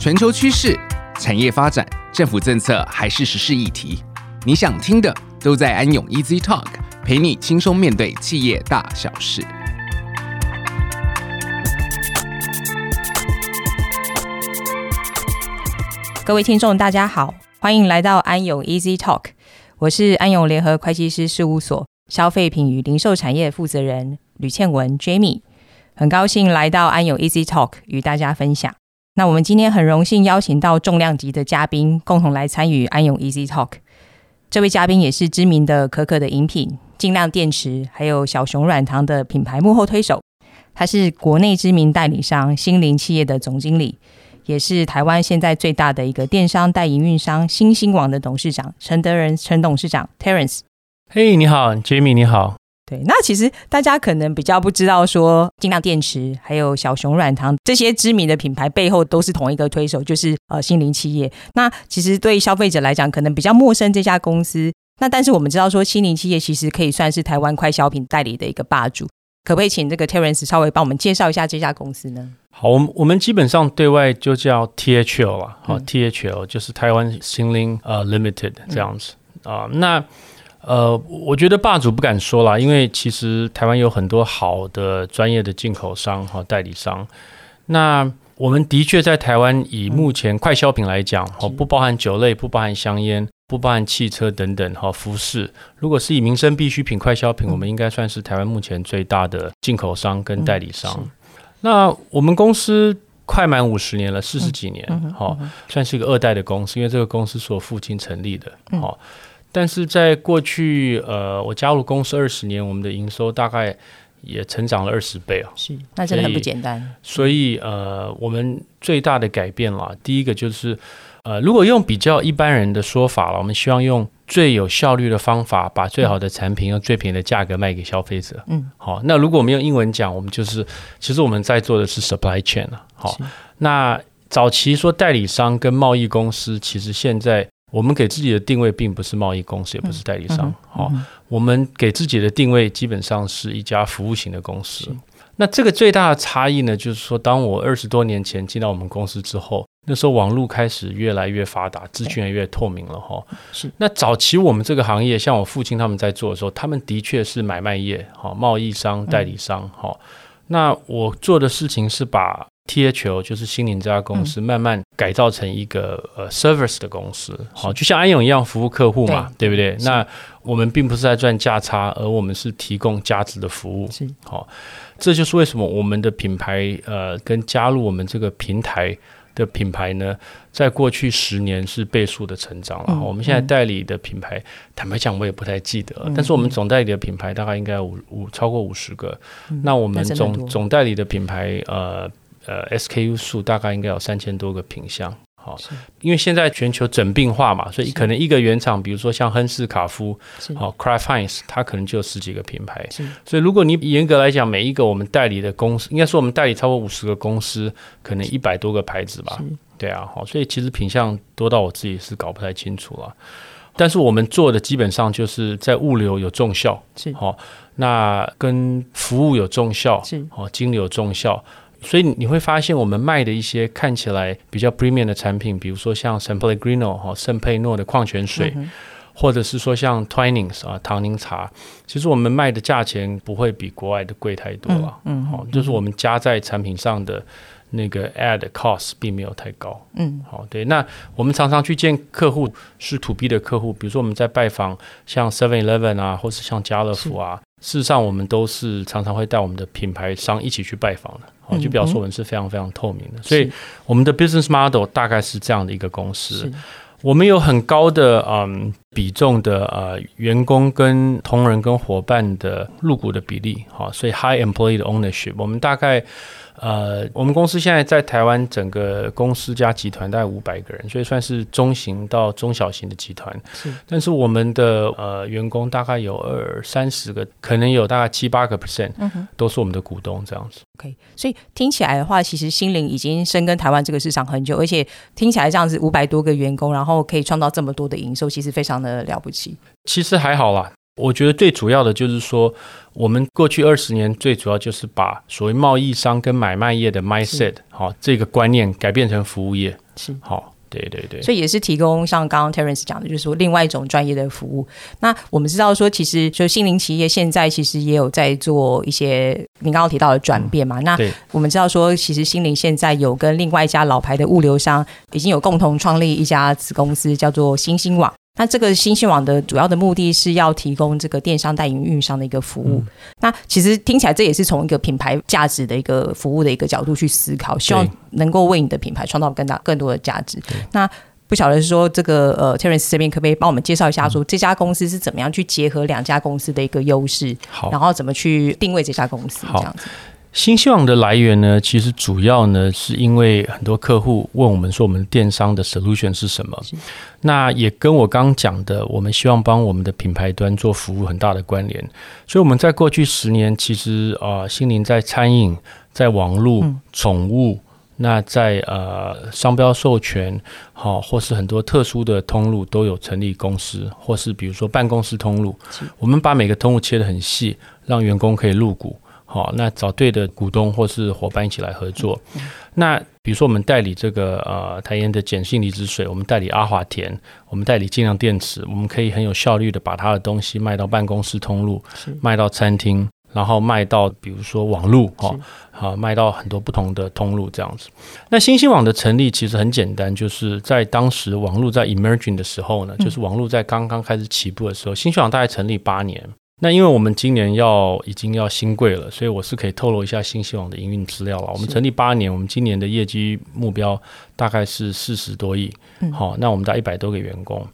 全球趋势、产业发展、政府政策还是时事议题，你想听的都在安永 Easy Talk，陪你轻松面对企业大小事。各位听众，大家好，欢迎来到安永 Easy Talk，我是安永联合会计师事务所消费品与零售产业负责人吕倩文 Jamie。很高兴来到安永 Easy Talk 与大家分享。那我们今天很荣幸邀请到重量级的嘉宾，共同来参与安永 Easy Talk。这位嘉宾也是知名的可可的饮品、劲量电池，还有小熊软糖的品牌幕后推手。他是国内知名代理商心灵企业的总经理，也是台湾现在最大的一个电商代营运商新兴网的董事长陈德仁陈董事长 Terence。嘿，你好，Jamie，你好。对，那其实大家可能比较不知道，说劲量电池还有小熊软糖这些知名的品牌背后都是同一个推手，就是呃新林企业。那其实对消费者来讲，可能比较陌生这家公司。那但是我们知道说，新林企业其实可以算是台湾快消品代理的一个霸主。可不可以请这个 Terence 稍微帮我们介绍一下这家公司呢？好，我们我们基本上对外就叫 THL 啊，好、嗯、THL 就是台湾新林呃 Limited 这样子啊、嗯呃，那。呃，我觉得霸主不敢说啦，因为其实台湾有很多好的专业的进口商和代理商。那我们的确在台湾以目前快消品来讲，哦，不包含酒类，不包含香烟，不包含汽车等等，哈，服饰。如果是以民生必需品快消品，我们应该算是台湾目前最大的进口商跟代理商。那我们公司快满五十年了，四十几年，哈，算是一个二代的公司，因为这个公司是我父亲成立的，哈。但是在过去，呃，我加入公司二十年，我们的营收大概也成长了二十倍啊，是，那真的很不简单。所以，呃，我们最大的改变啦，第一个就是，呃，如果用比较一般人的说法了，我们希望用最有效率的方法，把最好的产品用最便宜的价格卖给消费者。嗯，好，那如果我们用英文讲，我们就是，其实我们在做的是 supply chain 啊。好，那早期说代理商跟贸易公司，其实现在。我们给自己的定位并不是贸易公司，也不是代理商。好、嗯嗯嗯，我们给自己的定位基本上是一家服务型的公司。那这个最大的差异呢，就是说，当我二十多年前进到我们公司之后，那时候网络开始越来越发达，资讯也越透明了。哈，是。那早期我们这个行业，像我父亲他们在做的时候，他们的确是买卖业，哈，贸易商、代理商，哈、嗯。那我做的事情是把。THL 就是心灵这家公司，慢慢改造成一个呃 service 的公司，好，就像安永一样服务客户嘛，对，对不对？那我们并不是在赚价差，而我们是提供价值的服务，好，这就是为什么我们的品牌呃跟加入我们这个平台的品牌呢，在过去十年是倍数的成长了。嗯、我们现在代理的品牌，嗯、坦白讲我也不太记得、嗯，但是我们总代理的品牌大概应该五五超过五十个、嗯，那我们总总代理的品牌呃。呃，SKU 数大概应该有三千多个品项，好，因为现在全球整病化嘛，所以可能一个原厂，比如说像亨氏卡夫，好 c r a f t Heinz，它可能就有十几个品牌，所以如果你严格来讲，每一个我们代理的公司，应该说我们代理超过五十个公司，可能一百多个牌子吧，对啊，好，所以其实品相多到我自己是搞不太清楚了，但是我们做的基本上就是在物流有重效，是。好，那跟服务有重效，是。好，经理有重效。所以你会发现，我们卖的一些看起来比较 premium 的产品，比如说像 San Pellegrino 哈圣佩诺的矿泉水，嗯、或者是说像 Twinings 啊唐宁茶，其实我们卖的价钱不会比国外的贵太多了。嗯，好、嗯，就是我们加在产品上的那个 add cost 并没有太高。嗯，好，对。那我们常常去见客户是 to B 的客户，比如说我们在拜访像 Seven Eleven 啊，或是像家乐福啊，事实上我们都是常常会带我们的品牌商一起去拜访的。就表示我们是非常非常透明的，所以我们的 business model 大概是这样的一个公司。我们有很高的嗯比重的呃员工跟同仁跟伙伴的入股的比例，好，所以 high employee 的 ownership，我们大概。呃，我们公司现在在台湾整个公司加集团大概五百个人，所以算是中型到中小型的集团。是，但是我们的呃员工大概有二三十个，可能有大概七八个 percent，都是我们的股东这样子。OK，所以听起来的话，其实心灵已经深耕台湾这个市场很久，而且听起来这样子五百多个员工，然后可以创造这么多的营收，其实非常的了不起。其实还好啦。我觉得最主要的就是说，我们过去二十年最主要就是把所谓贸易商跟买卖业的 mindset 好这个观念改变成服务业。是好。对对对，所以也是提供像刚刚 Terence 讲的，就是说另外一种专业的服务。那我们知道说，其实就心灵企业现在其实也有在做一些您刚刚提到的转变嘛。嗯、那我们知道说，其实心灵现在有跟另外一家老牌的物流商已经有共同创立一家子公司，叫做星星网。那这个心星网的主要的目的是要提供这个电商代营运商的一个服务。嗯、那其实听起来这也是从一个品牌价值的一个服务的一个角度去思考，希望能够为你的品牌创造更大更多的价值。那不晓得是说这个呃，Terence 这边可不可以帮我们介绍一下，说这家公司是怎么样去结合两家公司的一个优势，然后怎么去定位这家公司这样子。心星网的来源呢，其实主要呢是因为很多客户问我们说，我们电商的 solution 是什么？那也跟我刚讲的，我们希望帮我们的品牌端做服务很大的关联。所以我们在过去十年，其实啊、呃，心灵在餐饮、在网络、宠物，嗯、那在呃商标授权，好，或是很多特殊的通路都有成立公司，或是比如说办公室通路，我们把每个通路切得很细，让员工可以入股。好，那找对的股东或是伙伴一起来合作。那比如说，我们代理这个呃台盐的碱性离子水，我们代理阿华田，我们代理尽量电池，我们可以很有效率的把它的东西卖到办公室通路，卖到餐厅，然后卖到比如说网路，哈，好，卖到很多不同的通路这样子。那新兴网的成立其实很简单，就是在当时网络在 emerging 的时候呢，就是网络在刚刚开始起步的时候，新兴网大概成立八年。那因为我们今年要已经要新贵了，所以我是可以透露一下心星网的营运资料了。我们成立八年，我们今年的业绩目标大概是四十多亿。好，那我们大概一百多个员工。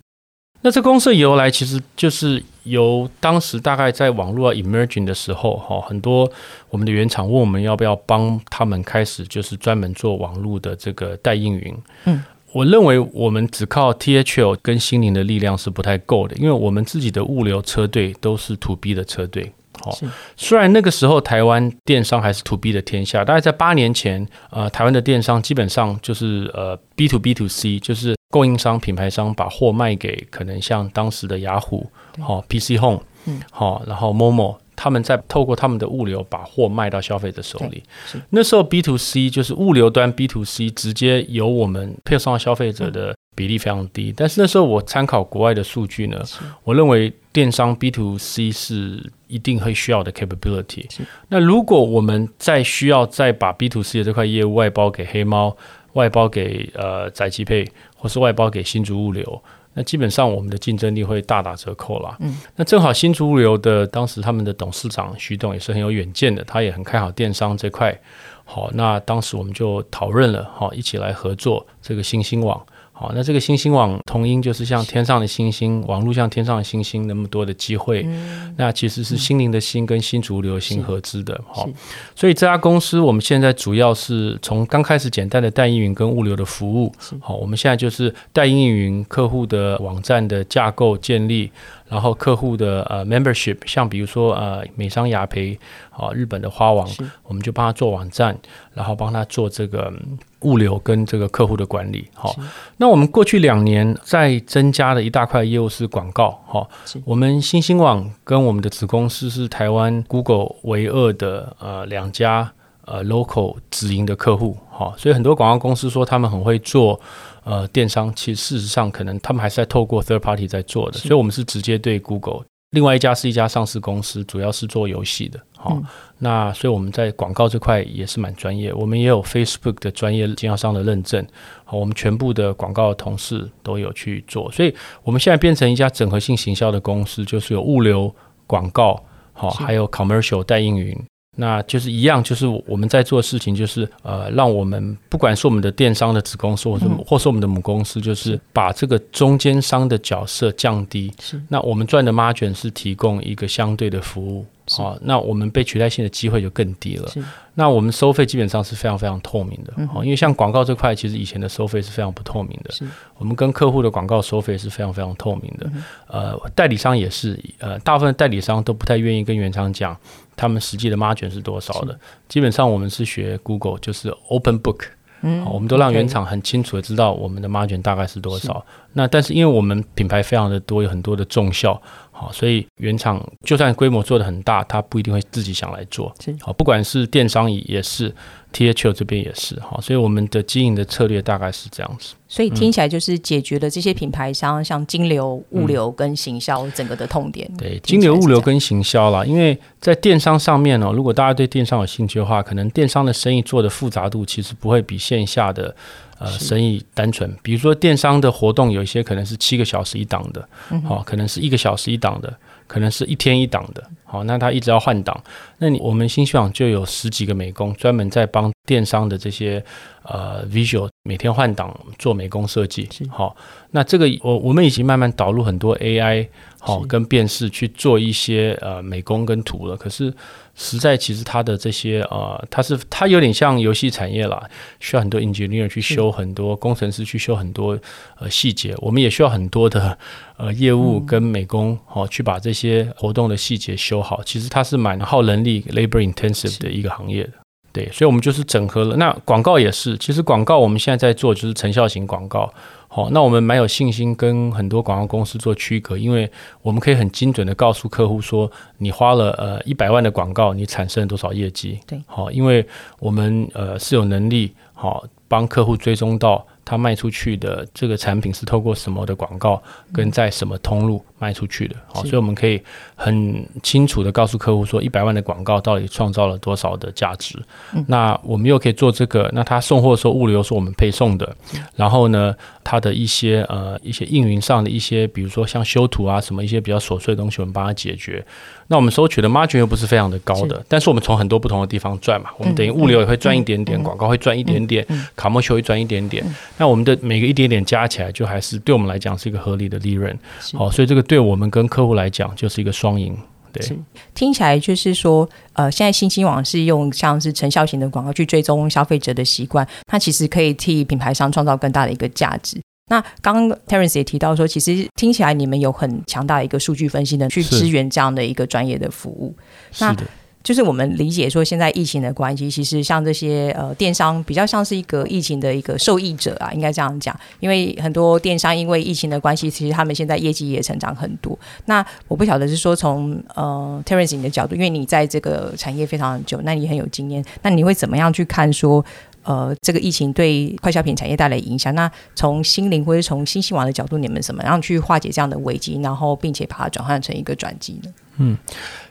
那这公司的由来其实就是由当时大概在网络要 emerging 的时候，哈，很多我们的原厂问我们要不要帮他们开始就是专门做网络的这个代运营。嗯。我认为我们只靠 THL 跟心灵的力量是不太够的，因为我们自己的物流车队都是 To B 的车队。好，虽然那个时候台湾电商还是 To B 的天下，大概在八年前，呃，台湾的电商基本上就是呃 B to B to C，就是供应商、品牌商把货卖给可能像当时的雅虎、好 PC Home，嗯，好，然后 Momo。他们在透过他们的物流把货卖到消费者手里。那时候 B to C 就是物流端 B to C 直接由我们配送到消费者的比例非常低。但是那时候我参考国外的数据呢，我认为电商 B to C 是一定会需要的 capability。那如果我们再需要再把 B to C 的这块业务外包给黑猫，外包给呃宅急配，或是外包给新竹物流。那基本上我们的竞争力会大打折扣啦。嗯，那正好新竹物流的当时他们的董事长徐董也是很有远见的，他也很看好电商这块。好，那当时我们就讨论了，好，一起来合作这个新兴网。好，那这个星星网同音就是像天上的星星，网络像天上的星星那么多的机会，嗯、那其实是心灵的心跟新竹流星合资的。好，所以这家公司我们现在主要是从刚开始简单的代运营跟物流的服务，好，我们现在就是代运营客户的网站的架构建立。然后客户的呃 membership，像比如说呃美商雅培，啊日本的花王，我们就帮他做网站，然后帮他做这个物流跟这个客户的管理。好，那我们过去两年在增加的一大块业务是广告。好，我们新兴网跟我们的子公司是台湾 Google 唯二的呃两家呃 local 直营的客户。好，所以很多广告公司说他们很会做。呃，电商其实事实上可能他们还是在透过 third party 在做的，所以我们是直接对 Google。另外一家是一家上市公司，主要是做游戏的。好、嗯，那所以我们在广告这块也是蛮专业，我们也有 Facebook 的专业经销商的认证。好，我们全部的广告的同事都有去做，所以我们现在变成一家整合性行销的公司，就是有物流、广告，好，还有 commercial 代运营。那就是一样，就是我们在做的事情，就是呃，让我们不管是我们的电商的子公司，或者或是我们的母公司，就是把这个中间商的角色降低。是，那我们赚的 margin 是提供一个相对的服务。好、哦，那我们被取代性的机会就更低了。那我们收费基本上是非常非常透明的。好、嗯，因为像广告这块，其实以前的收费是非常不透明的。我们跟客户的广告收费是非常非常透明的。嗯、呃，代理商也是，呃，大部分代理商都不太愿意跟原厂讲他们实际的 margin 是多少的。基本上我们是学 Google，就是 Open Book。嗯，好，我们都让原厂很清楚的知道我们的 margin 大概是多少。那但是因为我们品牌非常的多，有很多的重效，好，所以原厂就算规模做的很大，他不一定会自己想来做。好，不管是电商也是，THL 这边也是。哈，所以我们的经营的策略大概是这样子。所以听起来就是解决了这些品牌商像金流、物流跟行销整个的痛点。嗯、对，金流、物流跟行销啦，因为在电商上面呢，如果大家对电商有兴趣的话，可能电商的生意做的复杂度其实不会比线下的。呃，生意单纯，比如说电商的活动，有一些可能是七个小时一档的，好、嗯，可能是一个小时一档的，可能是一天一档的，好，那他一直要换挡，那你我们新希望就有十几个美工，专门在帮电商的这些呃 visual 每天换挡做美工设计，好，那这个我我们已经慢慢导入很多 AI 好跟辨识去做一些呃美工跟图了，可是。实在，其实它的这些呃，它是它有点像游戏产业啦，需要很多 engineer 去修很多工程师去修很多呃细节，我们也需要很多的呃业务跟美工哦去把这些活动的细节修好。其实它是蛮耗人力 labor intensive 的一个行业的，对，所以我们就是整合了。那广告也是，其实广告我们现在在做就是成效型广告。好，那我们蛮有信心跟很多广告公司做区隔，因为我们可以很精准的告诉客户说，你花了呃一百万的广告，你产生了多少业绩？对，好，因为我们呃是有能力好帮客户追踪到。他卖出去的这个产品是透过什么的广告，跟在什么通路卖出去的？好，所以我们可以很清楚的告诉客户说，一百万的广告到底创造了多少的价值。那我们又可以做这个，那他送货的时候，物流是我们配送的。然后呢，他的一些呃一些运营上的一些，比如说像修图啊什么一些比较琐碎的东西，我们帮他解决。那我们收取的 margin 又不是非常的高的，但是我们从很多不同的地方赚嘛，我们等于物流也会赚一点点，广告会赚一点点，commercial 会赚一点点。那我们的每个一点点加起来，就还是对我们来讲是一个合理的利润。好，所以这个对我们跟客户来讲就是一个双赢。对，听起来就是说，呃，现在新兴网是用像是成效型的广告去追踪消费者的习惯，它其实可以替品牌商创造更大的一个价值。那刚刚 Terence 也提到说，其实听起来你们有很强大的一个数据分析的去支援这样的一个专业的服务。那就是我们理解说，现在疫情的关系，其实像这些呃电商比较像是一个疫情的一个受益者啊，应该这样讲。因为很多电商因为疫情的关系，其实他们现在业绩也成长很多。那我不晓得是说从呃 Terence 你的角度，因为你在这个产业非常久，那你很有经验，那你会怎么样去看说？呃，这个疫情对快消品产业带来影响，那从新灵或者从新希望的角度，你们怎么样去化解这样的危机，然后并且把它转换成一个转机呢？嗯，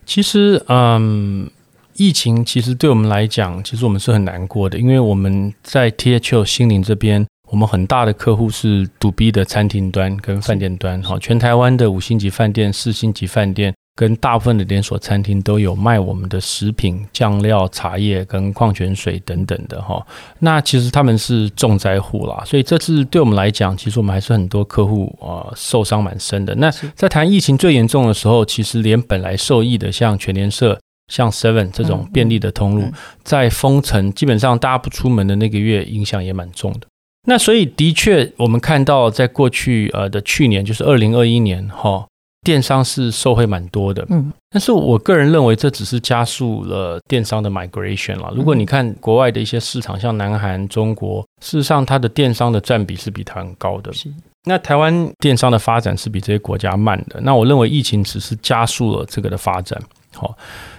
其实，嗯，疫情其实对我们来讲，其实我们是很难过的，因为我们在 THO 新灵这边，我们很大的客户是独 B 的餐厅端跟饭店端，好，全台湾的五星级饭店、四星级饭店。跟大部分的连锁餐厅都有卖我们的食品、酱料、茶叶跟矿泉水等等的哈。那其实他们是重灾户啦，所以这次对我们来讲，其实我们还是很多客户啊受伤蛮深的。那在谈疫情最严重的时候，其实连本来受益的像全联社、像 Seven 这种便利的通路，在封城基本上大家不出门的那个月，影响也蛮重的。那所以的确，我们看到在过去呃的去年，就是二零二一年哈。电商是受惠蛮多的，嗯，但是我个人认为这只是加速了电商的 migration 了。如果你看国外的一些市场，像南韩、中国，事实上它的电商的占比是比台湾高的。是，那台湾电商的发展是比这些国家慢的。那我认为疫情只是加速了这个的发展。好。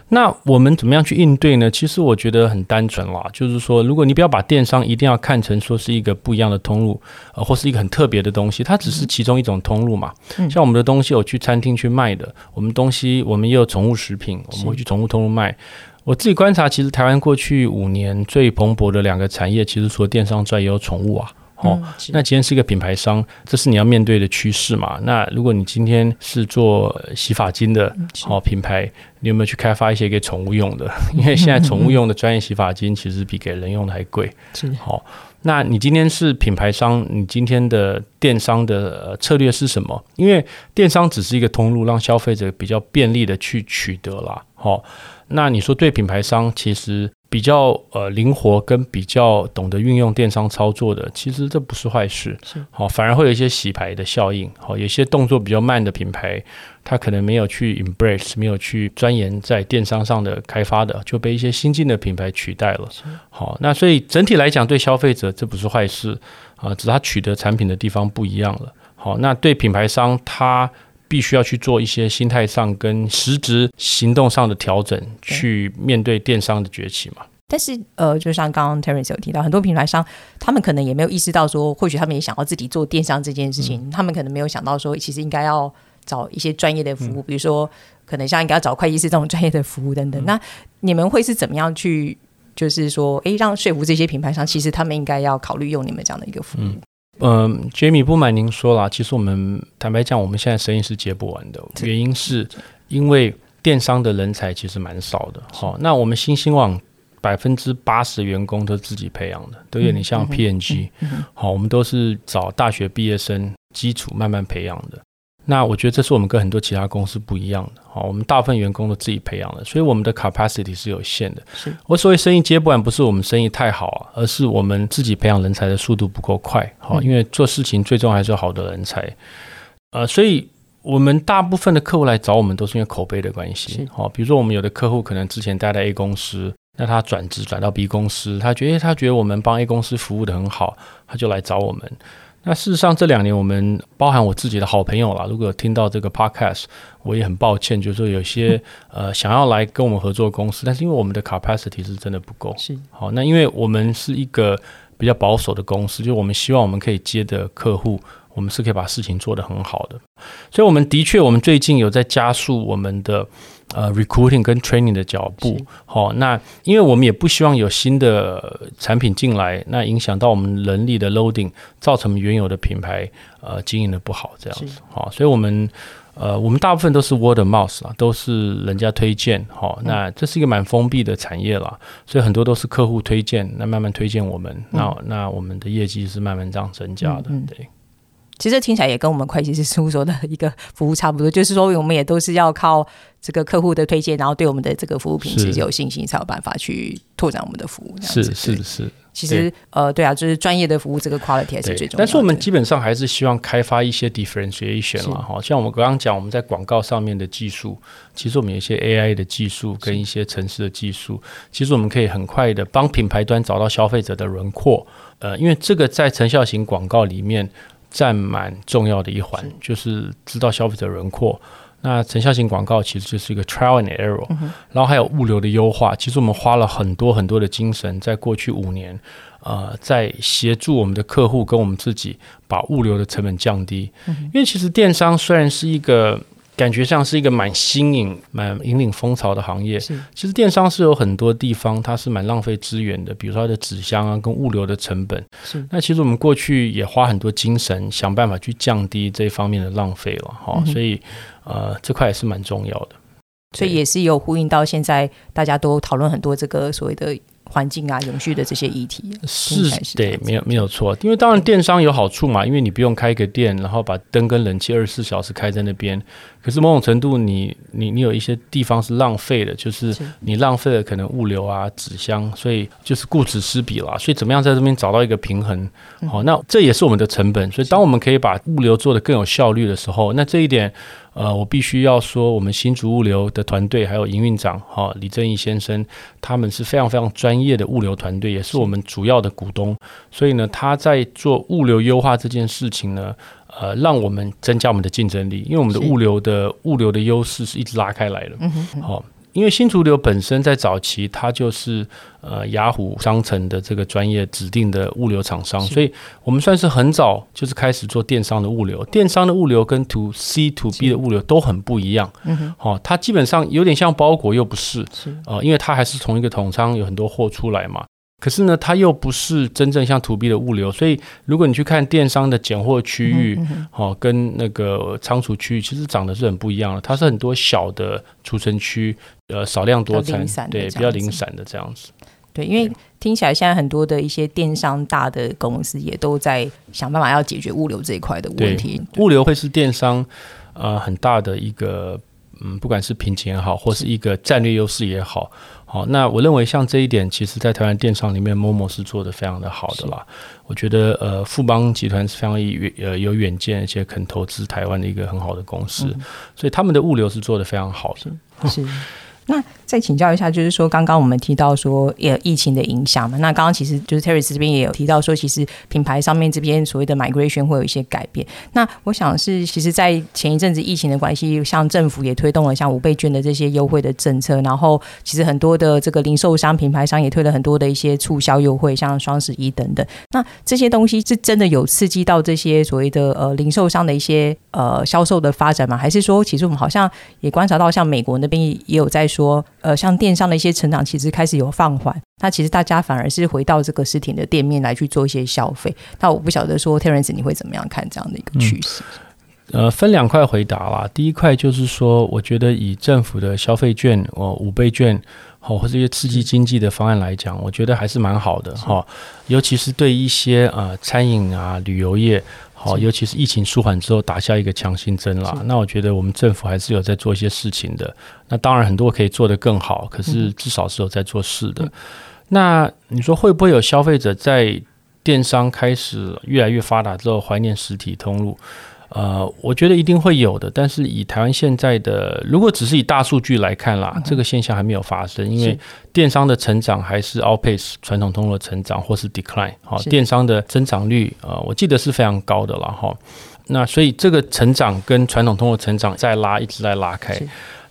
那我们怎么样去应对呢？其实我觉得很单纯啦，就是说，如果你不要把电商一定要看成说是一个不一样的通路，呃，或是一个很特别的东西，它只是其中一种通路嘛。像我们的东西，我去餐厅去卖的，我们东西我们也有宠物食品，我们会去宠物通路卖。我自己观察，其实台湾过去五年最蓬勃的两个产业，其实除了电商之外，也有宠物啊。哦，那今天是一个品牌商，这是你要面对的趋势嘛？那如果你今天是做洗发精的，哦品牌，你有没有去开发一些给宠物用的？因为现在宠物用的专业洗发精其实比给人用的还贵。是好，那你今天是品牌商，你今天的电商的策略是什么？因为电商只是一个通路，让消费者比较便利的去取得啦。好，那你说对品牌商其实。比较呃灵活跟比较懂得运用电商操作的，其实这不是坏事，是好，反而会有一些洗牌的效应。好，有些动作比较慢的品牌，它可能没有去 embrace，没有去钻研在电商上的开发的，就被一些新进的品牌取代了。好，那所以整体来讲，对消费者这不是坏事啊，只是他取得产品的地方不一样了。好，那对品牌商他。必须要去做一些心态上跟实质行动上的调整，去面对电商的崛起嘛。但是，呃，就像刚刚 Terence 有提到，很多品牌商他们可能也没有意识到说，或许他们也想要自己做电商这件事情，嗯、他们可能没有想到说，其实应该要找一些专业的服务，嗯、比如说可能像应该要找会计师这种专业的服务等等。嗯、那你们会是怎么样去，就是说，哎，让说服这些品牌商，其实他们应该要考虑用你们这样的一个服务？嗯，呃、Jamie 不瞒您说啦，其实我们坦白讲，我们现在生意是接不完的，原因是因为电商的人才其实蛮少的。好，那我们新兴网。百分之八十员工都是自己培养的，都有点像 P N G。好，我们都是找大学毕业生基础慢慢培养的。那我觉得这是我们跟很多其他公司不一样的。好，我们大部分员工都自己培养的，所以我们的 capacity 是有限的。是我所谓生意接不完，不是我们生意太好啊，而是我们自己培养人才的速度不够快。好，因为做事情最终还是有好的人才。呃，所以我们大部分的客户来找我们都是因为口碑的关系。好，比如说我们有的客户可能之前待在 A 公司。那他转职转到 B 公司，他觉得他觉得我们帮 A 公司服务的很好，他就来找我们。那事实上这两年，我们包含我自己的好朋友啦，如果有听到这个 podcast，我也很抱歉，就是说有些 呃想要来跟我们合作公司，但是因为我们的 capacity 是真的不够。是好，那因为我们是一个比较保守的公司，就我们希望我们可以接的客户。我们是可以把事情做得很好的，所以我们的确，我们最近有在加速我们的呃 recruiting 跟 training 的脚步。好，那因为我们也不希望有新的产品进来，那影响到我们人力的 loading，造成原有的品牌呃经营的不好这样子。好，所以我们呃我们大部分都是 word of mouth 啊，都是人家推荐。好，那这是一个蛮封闭的产业啦，所以很多都是客户推荐，那慢慢推荐我们，那那我们的业绩是慢慢这样增加的，对。其实听起来也跟我们会计师事务所的一个服务差不多，就是说我们也都是要靠这个客户的推荐，然后对我们的这个服务品质有信心，才有办法去拓展我们的服务。是是是。其实呃，对啊，就是专业的服务这个 quality 还是最重要的。但是我们基本上还是希望开发一些 differentiation 嘛，哈，像我们刚刚讲我们在广告上面的技术，其实我们有一些 AI 的技术跟一些城市的技术，其实我们可以很快的帮品牌端找到消费者的轮廓。呃，因为这个在成效型广告里面。占蛮重要的一环，就是知道消费者轮廓。那成效型广告其实就是一个 trial and error，然后还有物流的优化。其实我们花了很多很多的精神，在过去五年，呃，在协助我们的客户跟我们自己把物流的成本降低。因为其实电商虽然是一个。感觉像是一个蛮新颖、蛮引领风潮的行业。是其实电商是有很多地方它是蛮浪费资源的，比如说它的纸箱啊，跟物流的成本。是那其实我们过去也花很多精神，想办法去降低这方面的浪费了哈。所以呃，这块也是蛮重要的。所以也是有呼应到现在大家都讨论很多这个所谓的。环境啊，永续的这些议题是，是对，没有没有错。因为当然电商有好处嘛，因为你不用开个店，然后把灯跟冷气二十四小时开在那边。可是某种程度你，你你你有一些地方是浪费的，就是你浪费了可能物流啊、纸箱，所以就是顾此失彼啦。所以怎么样在这边找到一个平衡？好，那这也是我们的成本。所以当我们可以把物流做得更有效率的时候，那这一点。呃，我必须要说，我们新竹物流的团队还有营运长哈李正义先生，他们是非常非常专业的物流团队，也是我们主要的股东。所以呢，他在做物流优化这件事情呢，呃，让我们增加我们的竞争力，因为我们的物流的物流的优势是一直拉开来的。好。因为新竹流本身在早期，它就是呃雅虎商城的这个专业指定的物流厂商，所以我们算是很早就是开始做电商的物流。电商的物流跟 to C to B 的物流都很不一样。嗯哼，好，它基本上有点像包裹，又不是。是，呃，因为它还是从一个统仓有很多货出来嘛。可是呢，它又不是真正像 To B 的物流，所以如果你去看电商的拣货区域，好、哦，跟那个仓储区域，其实长得是很不一样的。它是很多小的储存区，呃，少量多餐，对，比较零散的这样子。对，因为听起来现在很多的一些电商大的公司也都在想办法要解决物流这一块的问题。物流会是电商呃很大的一个，嗯，不管是瓶颈也好，或是一个战略优势也好。好，那我认为像这一点，其实在台湾电商里面，Momo 是做的非常的好的啦。我觉得呃，富邦集团是非常有呃有远见，而且肯投资台湾的一个很好的公司，嗯、所以他们的物流是做的非常好的。是。那再请教一下，就是说刚刚我们提到说，也疫情的影响嘛。那刚刚其实就是 Terence 这边也有提到说，其实品牌上面这边所谓的 migration 会有一些改变。那我想是，其实，在前一阵子疫情的关系，像政府也推动了像五倍券的这些优惠的政策，然后其实很多的这个零售商、品牌商也推了很多的一些促销优惠，像双十一等等。那这些东西是真的有刺激到这些所谓的呃零售商的一些呃销售的发展吗？还是说，其实我们好像也观察到，像美国那边也有在说，呃，像电商的一些成长其实开始有放缓。那其实大家反而是回到这个实体的店面来去做一些消费。那我不晓得说，Terence 你会怎么样看这样的一个趋势？嗯、呃，分两块回答啦。第一块就是说，我觉得以政府的消费券哦，五倍券。哦，或者一些刺激经济的方案来讲，我觉得还是蛮好的哈。尤其是对一些呃餐饮啊、旅游业，好，尤其是疫情舒缓之后打下一个强心针啦。那我觉得我们政府还是有在做一些事情的。那当然很多可以做得更好，可是至少是有在做事的。那你说会不会有消费者在电商开始越来越发达之后怀念实体通路？呃，我觉得一定会有的，但是以台湾现在的，如果只是以大数据来看啦，这个现象还没有发生，因为电商的成长还是 outpace 传统通路的成长，或是 decline。好，电商的增长率，呃，我记得是非常高的了哈。那所以这个成长跟传统通路成长在拉，一直在拉开。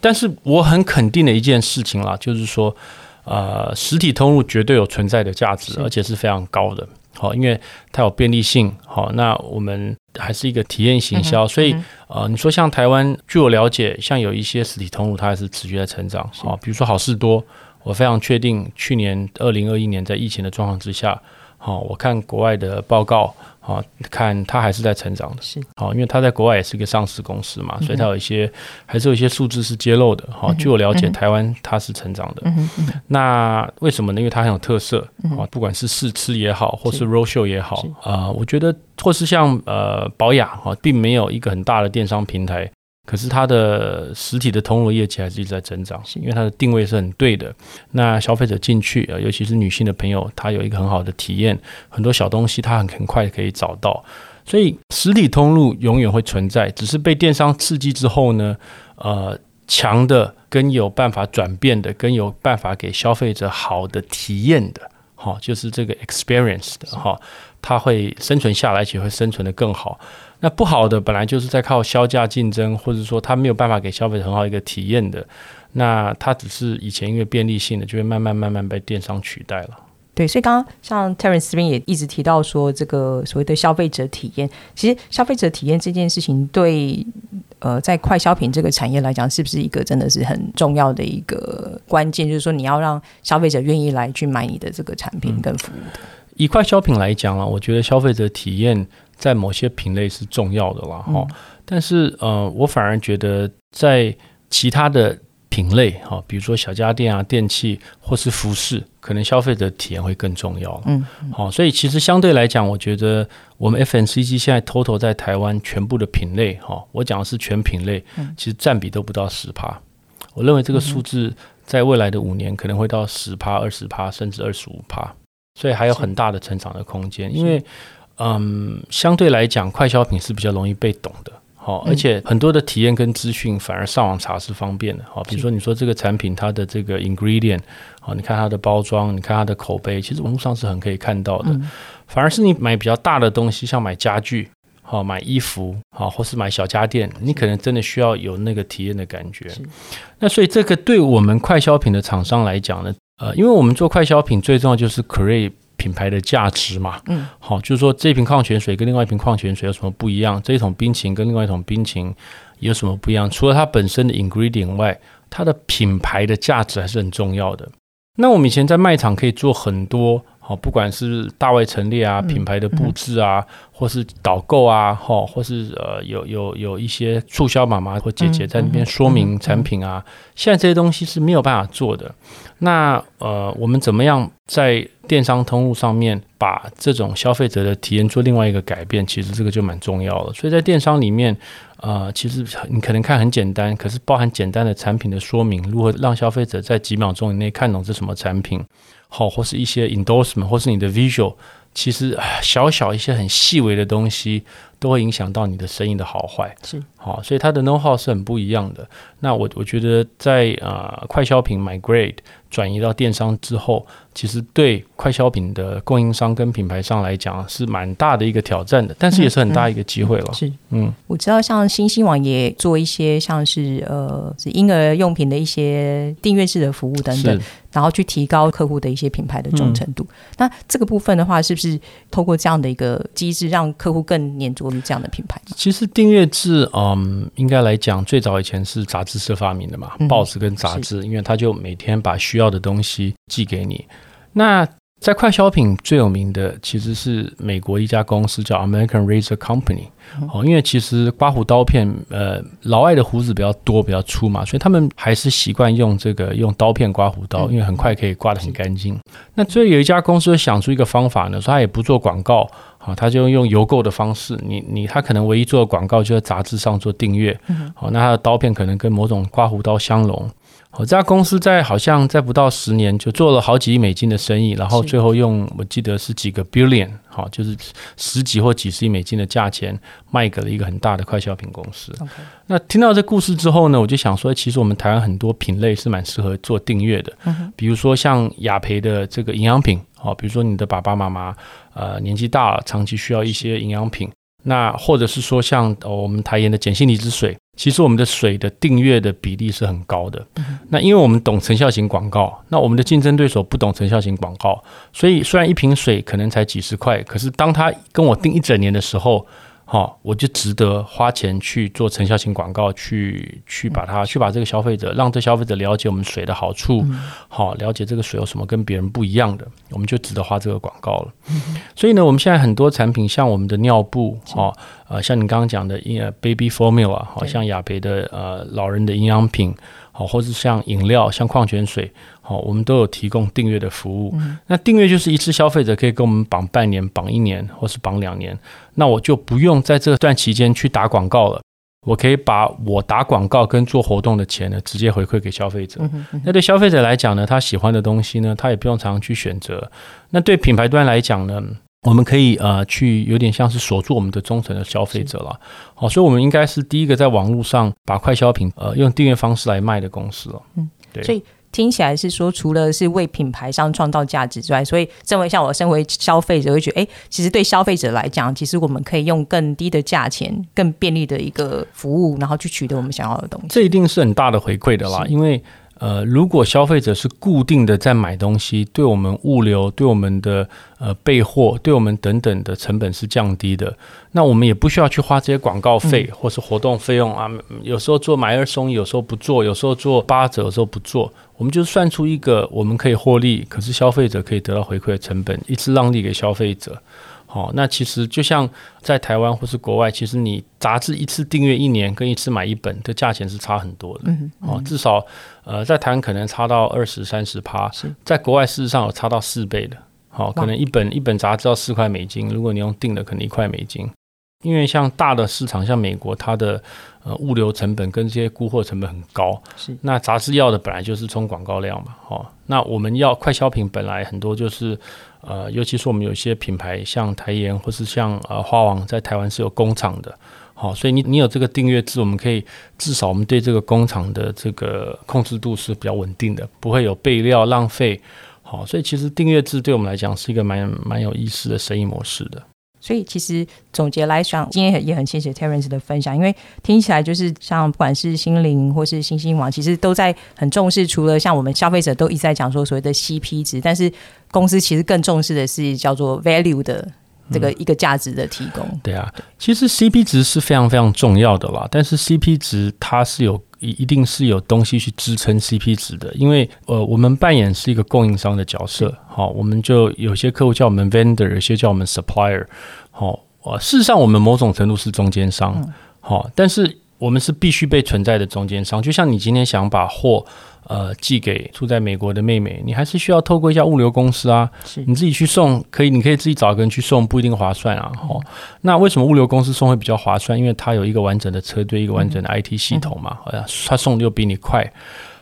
但是我很肯定的一件事情啦，就是说，呃，实体通路绝对有存在的价值，而且是非常高的。好，因为它有便利性。好，那我们。还是一个体验行销，所以呃，你说像台湾，据我了解，像有一些实体通路，它还是持续在成长。好，比如说好事多，我非常确定，去年二零二一年在疫情的状况之下，好，我看国外的报告。好，看它还是在成长的，是好，因为它在国外也是一个上市公司嘛，所以它有一些还是有一些数字是揭露的。好，据我了解，台湾它是成长的。那为什么呢？因为它很有特色啊，不管是试吃也好，或是 roadshow 也好啊，我觉得或是像呃宝雅哈，并没有一个很大的电商平台。可是它的实体的通路业绩还是一直在增长，因为它的定位是很对的。那消费者进去啊，尤其是女性的朋友，她有一个很好的体验，很多小东西她很很快可以找到。所以实体通路永远会存在，只是被电商刺激之后呢，呃，强的跟有办法转变的，跟有办法给消费者好的体验的，哈，就是这个 experience 的哈，它会生存下来，而且会生存得更好。那不好的本来就是在靠销价竞争，或者说他没有办法给消费者很好一个体验的，那他只是以前因为便利性的，就会慢慢慢慢被电商取代了。对，所以刚刚像 Terence 这边也一直提到说，这个所谓的消费者体验，其实消费者体验这件事情对呃在快消品这个产业来讲，是不是一个真的是很重要的一个关键？就是说你要让消费者愿意来去买你的这个产品跟服务的。嗯以快消品来讲啊，我觉得消费者体验在某些品类是重要的啦，哈、嗯。但是呃，我反而觉得在其他的品类哈，比如说小家电啊、电器或是服饰，可能消费者体验会更重要。嗯，好，所以其实相对来讲，我觉得我们 FNCG 现在 total 在台湾全部的品类哈，我讲的是全品类，其实占比都不到十趴。我认为这个数字在未来的五年可能会到十趴、二十趴，甚至二十五趴。所以还有很大的成长的空间，因为，嗯，相对来讲，快消品是比较容易被懂的，好，而且很多的体验跟资讯反而上网查是方便的，好，比如说你说这个产品它的这个 ingredient，好，你看它的包装，你看它的口碑，其实网络上是很可以看到的，反而是你买比较大的东西，像买家具，好，买衣服，好，或是买小家电，你可能真的需要有那个体验的感觉，那所以这个对我们快消品的厂商来讲呢？呃，因为我们做快消品，最重要就是 create 品牌的价值嘛。嗯，好，就是说这瓶矿泉水跟另外一瓶矿泉水有什么不一样？这一桶冰淇淋跟另外一桶冰淇淋有什么不一样？除了它本身的 ingredient 外，它的品牌的价值还是很重要的。那我们以前在卖场可以做很多。好，不管是大外陈列啊，品牌的布置啊，或是导购啊，哈，或是呃，有有有一些促销妈妈或姐姐在那边说明产品啊，现在这些东西是没有办法做的。那呃，我们怎么样在电商通路上面把这种消费者的体验做另外一个改变？其实这个就蛮重要的。所以在电商里面，呃，其实你可能看很简单，可是包含简单的产品的说明，如何让消费者在几秒钟以内看懂是什么产品。好，或是一些 endorsement，或是你的 visual，其实小小一些很细微的东西。都会影响到你的生意的好坏，是好，所以它的 know how 是很不一样的。那我我觉得在呃快消品 migrate 转移到电商之后，其实对快消品的供应商跟品牌商来讲是蛮大的一个挑战的，但是也是很大一个机会了。是，嗯，我知道像新兴网也做一些像是呃是婴儿用品的一些订阅式的服务等等，然后去提高客户的一些品牌的忠诚度。那这个部分的话，是不是透过这样的一个机制，让客户更黏着于？这样的品牌，其实订阅制，嗯，应该来讲，最早以前是杂志社发明的嘛，嗯、报纸跟杂志，因为他就每天把需要的东西寄给你。那在快消品最有名的其实是美国一家公司叫 American Razor Company。哦，因为其实刮胡刀片，呃，老外的胡子比较多，比较粗嘛，所以他们还是习惯用这个用刀片刮胡刀，因为很快可以刮得很干净。那最后有一家公司想出一个方法呢，说他也不做广告，好，他就用邮购的方式，你你他可能唯一做的广告就在杂志上做订阅，好，那他的刀片可能跟某种刮胡刀相容。我这家公司在好像在不到十年就做了好几亿美金的生意，然后最后用我记得是几个 billion，好，就是十几或几十亿美金的价钱卖给了一个很大的快消品公司。那听到这故事之后呢，我就想说，其实我们台湾很多品类是蛮适合做订阅的，比如说像雅培的这个营养品，好，比如说你的爸爸妈妈呃年纪大了，长期需要一些营养品。那或者是说像我们台盐的碱性离子水，其实我们的水的订阅的比例是很高的。那因为我们懂成效型广告，那我们的竞争对手不懂成效型广告，所以虽然一瓶水可能才几十块，可是当他跟我订一整年的时候。好，我就值得花钱去做成效型广告，去去把它去把这个消费者让这消费者了解我们水的好处，好了解这个水有什么跟别人不一样的，我们就值得花这个广告了。所以呢，我们现在很多产品，像我们的尿布，好呃，像你刚刚讲的婴儿 baby formula，好像雅培的呃老人的营养品。好，或是像饮料、像矿泉水，好，我们都有提供订阅的服务。嗯、那订阅就是一次消费者可以跟我们绑半年、绑一年，或是绑两年。那我就不用在这段期间去打广告了，我可以把我打广告跟做活动的钱呢，直接回馈给消费者。嗯嗯、那对消费者来讲呢，他喜欢的东西呢，他也不用常常去选择。那对品牌端来讲呢？我们可以呃去有点像是锁住我们的忠诚的消费者了，好，所以我们应该是第一个在网络上把快消品呃用订阅方式来卖的公司了。嗯，对。所以听起来是说，除了是为品牌商创造价值之外，所以身为像我身为消费者会觉得，哎，其实对消费者来讲，其实我们可以用更低的价钱、更便利的一个服务，然后去取得我们想要的东西。这一定是很大的回馈的啦，因为。呃，如果消费者是固定的在买东西，对我们物流、对我们的呃备货、对我们等等的成本是降低的，那我们也不需要去花这些广告费或是活动费用啊。有时候做买二送一，有时候不做；有时候做八折，有时候不做。我们就算出一个我们可以获利，可是消费者可以得到回馈的成本，一次让利给消费者。好，那其实就像在台湾或是国外，其实你杂志一次订阅一年跟一次买一本的价钱是差很多的。嗯，哦，至少呃在台湾可能差到二十三十趴，在国外事实上有差到四倍的。好，可能一本一本杂志要四块美金，如果你用订的，可能一块美金。因为像大的市场，像美国，它的呃物流成本跟这些估货成本很高。是，那杂志要的本来就是冲广告量嘛。好，那我们要快消品本来很多就是。呃，尤其是我们有一些品牌，像台盐或是像呃花王，在台湾是有工厂的，好，所以你你有这个订阅制，我们可以至少我们对这个工厂的这个控制度是比较稳定的，不会有备料浪费，好，所以其实订阅制对我们来讲是一个蛮蛮有意思的生意模式的。所以其实总结来讲，今天也很谢谢 Terence 的分享，因为听起来就是像不管是心灵或是新兴网，其实都在很重视，除了像我们消费者都一直在讲说所谓的 CP 值，但是公司其实更重视的是叫做 value 的这个一个价值的提供。嗯、对啊，其实 CP 值是非常非常重要的啦，但是 CP 值它是有。一一定是有东西去支撑 CP 值的，因为呃，我们扮演是一个供应商的角色，好，我们就有些客户叫我们 vendor，有些叫我们 supplier，好，呃，事实上我们某种程度是中间商，好，但是我们是必须被存在的中间商，就像你今天想把货。呃，寄给住在美国的妹妹，你还是需要透过一家物流公司啊。是你自己去送可以，你可以自己找个人去送，不一定划算啊。哦、嗯，那为什么物流公司送会比较划算？因为它有一个完整的车队，一个完整的 IT 系统嘛。好、嗯、像他送的又比你快。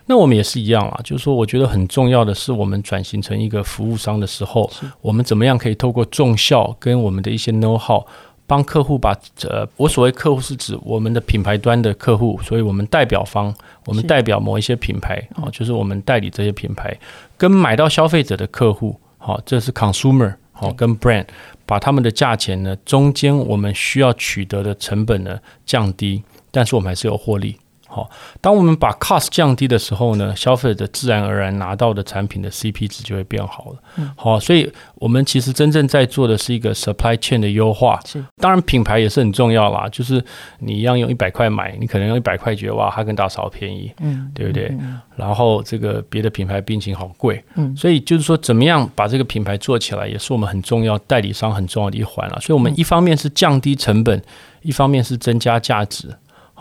那我们也是一样啊，就是说，我觉得很重要的是，我们转型成一个服务商的时候，我们怎么样可以透过重效跟我们的一些 know how，帮客户把呃，我所谓客户是指我们的品牌端的客户，所以我们代表方，我们代表某一些品牌啊，就是我们代理这些品牌，跟买到消费者的客户，好，这是 consumer。好，跟 brand 把他们的价钱呢，中间我们需要取得的成本呢降低，但是我们还是有获利。好，当我们把 cost 降低的时候呢，消费者自然而然拿到的产品的 CP 值就会变好了。好，所以我们其实真正在做的是一个 supply chain 的优化。是，当然品牌也是很重要啦。就是你一样用一百块买，你可能用一百块觉得哇，哈根达斯好便宜，嗯，对不对？然后这个别的品牌冰淇淋好贵，嗯，所以就是说怎么样把这个品牌做起来，也是我们很重要代理商很重要的一环了。所以，我们一方面是降低成本，一方面是增加价值。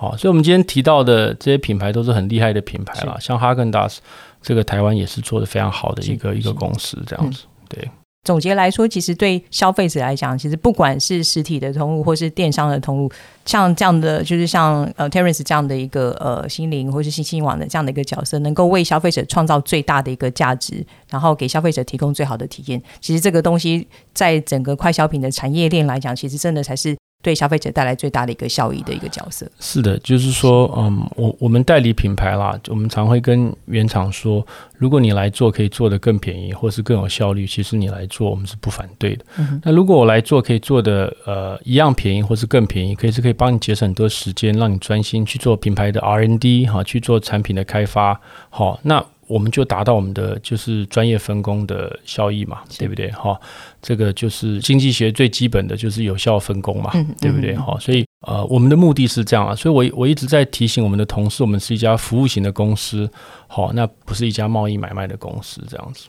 好，所以我们今天提到的这些品牌都是很厉害的品牌啦，像哈根达斯，这个台湾也是做的非常好的一个一个公司，这样子。对，总结来说，其实对消费者来讲，其实不管是实体的通路或是电商的通路，像这样的就是像呃 Terence 这样的一个呃心灵或是信兴网的这样的一个角色，能够为消费者创造最大的一个价值，然后给消费者提供最好的体验。其实这个东西在整个快消品的产业链来讲，其实真的才是。对消费者带来最大的一个效益的一个角色。是的，就是说，嗯，我我们代理品牌啦，我们常会跟原厂说，如果你来做可以做的更便宜，或是更有效率，其实你来做我们是不反对的。嗯、那如果我来做可以做的呃一样便宜，或是更便宜，可以是可以帮你节省很多时间，让你专心去做品牌的 R N D 哈，去做产品的开发，好，那。我们就达到我们的就是专业分工的效益嘛，对不对？哈，这个就是经济学最基本的就是有效分工嘛，对不对？哈，所以呃，我们的目的是这样啊，所以我我一直在提醒我们的同事，我们是一家服务型的公司，好，那不是一家贸易买卖的公司，这样子。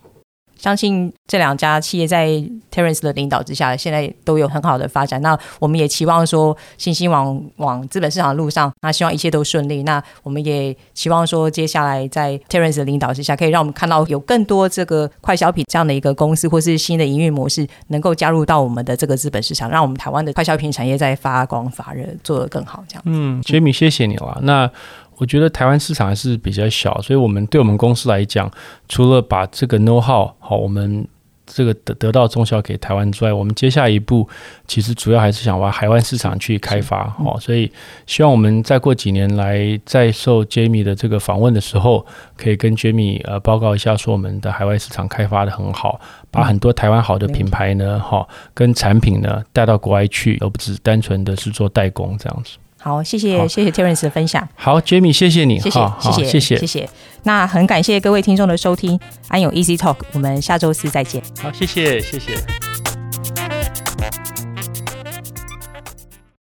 相信这两家企业在 Terence 的领导之下，现在都有很好的发展。那我们也期望说，信兴网往资本市场的路上，那希望一切都顺利。那我们也期望说，接下来在 Terence 的领导之下，可以让我们看到有更多这个快消品这样的一个公司，或是新的营运模式，能够加入到我们的这个资本市场，让我们台湾的快消品产业在发光发热，做得更好。这样，嗯，Jamie，谢谢你了。那。我觉得台湾市场还是比较小，所以我们对我们公司来讲，除了把这个 know how 好，我们这个得得到中小给台湾之外，我们接下一步其实主要还是想往海外市场去开发，好，所以希望我们再过几年来再受 Jamie 的这个访问的时候，可以跟 Jamie 呃报告一下，说我们的海外市场开发的很好，把很多台湾好的品牌呢，哈，跟产品呢带到国外去，而不只单纯的是做代工这样子。好，谢谢谢谢 Terence 的分享。好，Jamie，谢谢你，谢谢谢谢谢谢谢谢。那很感谢各位听众的收听，安永 Easy Talk，我们下周四再见。好，谢谢谢谢。